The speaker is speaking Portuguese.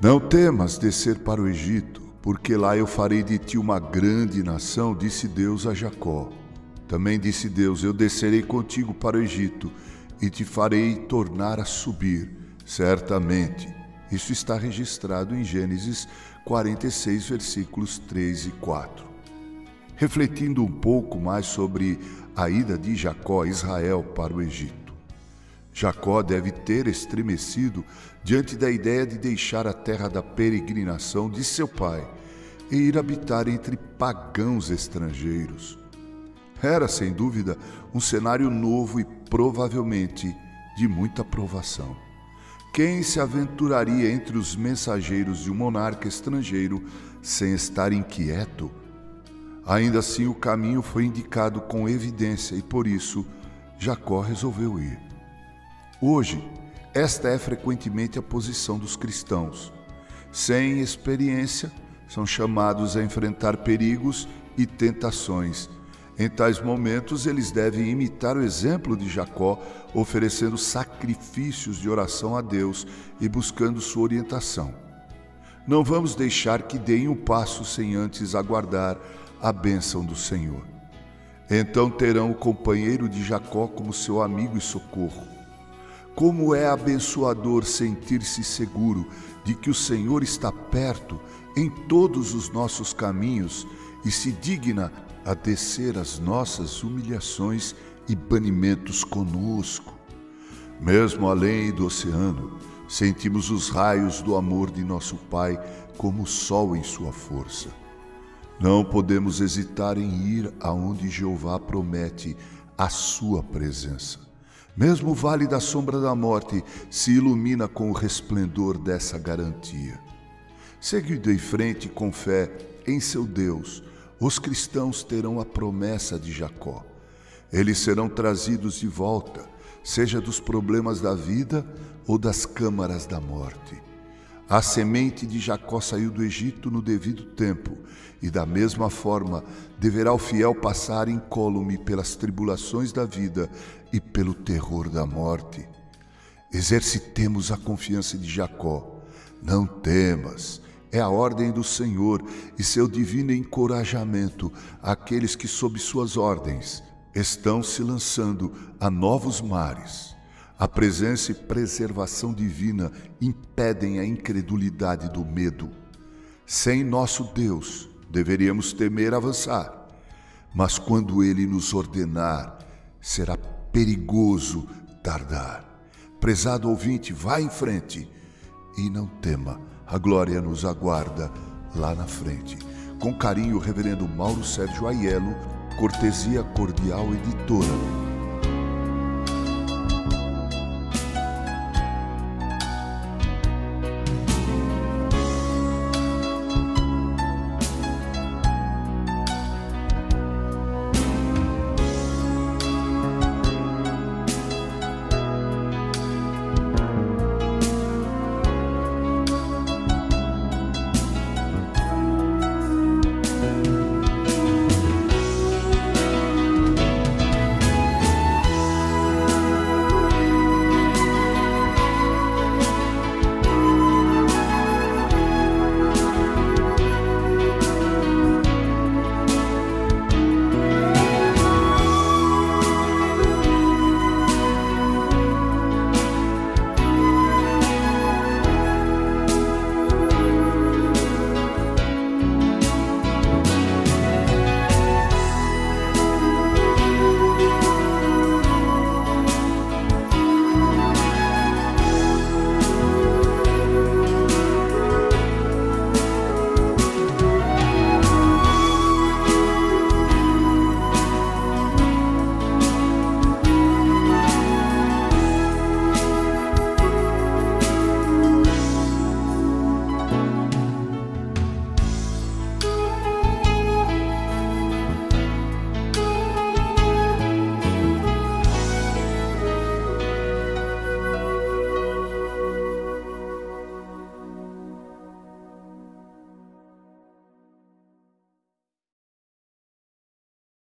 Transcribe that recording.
Não temas descer para o Egito, porque lá eu farei de ti uma grande nação, disse Deus a Jacó. Também disse Deus: Eu descerei contigo para o Egito e te farei tornar a subir, certamente. Isso está registrado em Gênesis 46, versículos 3 e 4. Refletindo um pouco mais sobre a ida de Jacó a Israel para o Egito. Jacó deve ter estremecido diante da ideia de deixar a terra da peregrinação de seu pai e ir habitar entre pagãos estrangeiros. Era, sem dúvida, um cenário novo e provavelmente de muita provação. Quem se aventuraria entre os mensageiros de um monarca estrangeiro sem estar inquieto? Ainda assim, o caminho foi indicado com evidência e por isso Jacó resolveu ir. Hoje, esta é frequentemente a posição dos cristãos. Sem experiência, são chamados a enfrentar perigos e tentações. Em tais momentos, eles devem imitar o exemplo de Jacó, oferecendo sacrifícios de oração a Deus e buscando sua orientação. Não vamos deixar que deem um passo sem antes aguardar a bênção do Senhor. Então terão o companheiro de Jacó como seu amigo e socorro como é abençoador sentir-se seguro de que o Senhor está perto em todos os nossos caminhos e se digna a descer as nossas humilhações e banimentos conosco. Mesmo além do oceano, sentimos os raios do amor de nosso Pai como o sol em sua força. Não podemos hesitar em ir aonde Jeová promete a sua presença. Mesmo o vale da sombra da morte se ilumina com o resplendor dessa garantia. Seguindo em frente com fé em seu Deus, os cristãos terão a promessa de Jacó. Eles serão trazidos de volta, seja dos problemas da vida ou das câmaras da morte. A semente de Jacó saiu do Egito no devido tempo, e da mesma forma deverá o fiel passar incólume pelas tribulações da vida e pelo terror da morte. Exercitemos a confiança de Jacó. Não temas, é a ordem do Senhor e seu divino encorajamento àqueles que, sob suas ordens, estão se lançando a novos mares. A presença e preservação divina impedem a incredulidade do medo. Sem nosso Deus, deveríamos temer avançar, mas quando Ele nos ordenar, será perigoso tardar. Prezado ouvinte, vá em frente e não tema, a glória nos aguarda lá na frente. Com carinho, Reverendo Mauro Sérgio Aiello, Cortesia Cordial Editora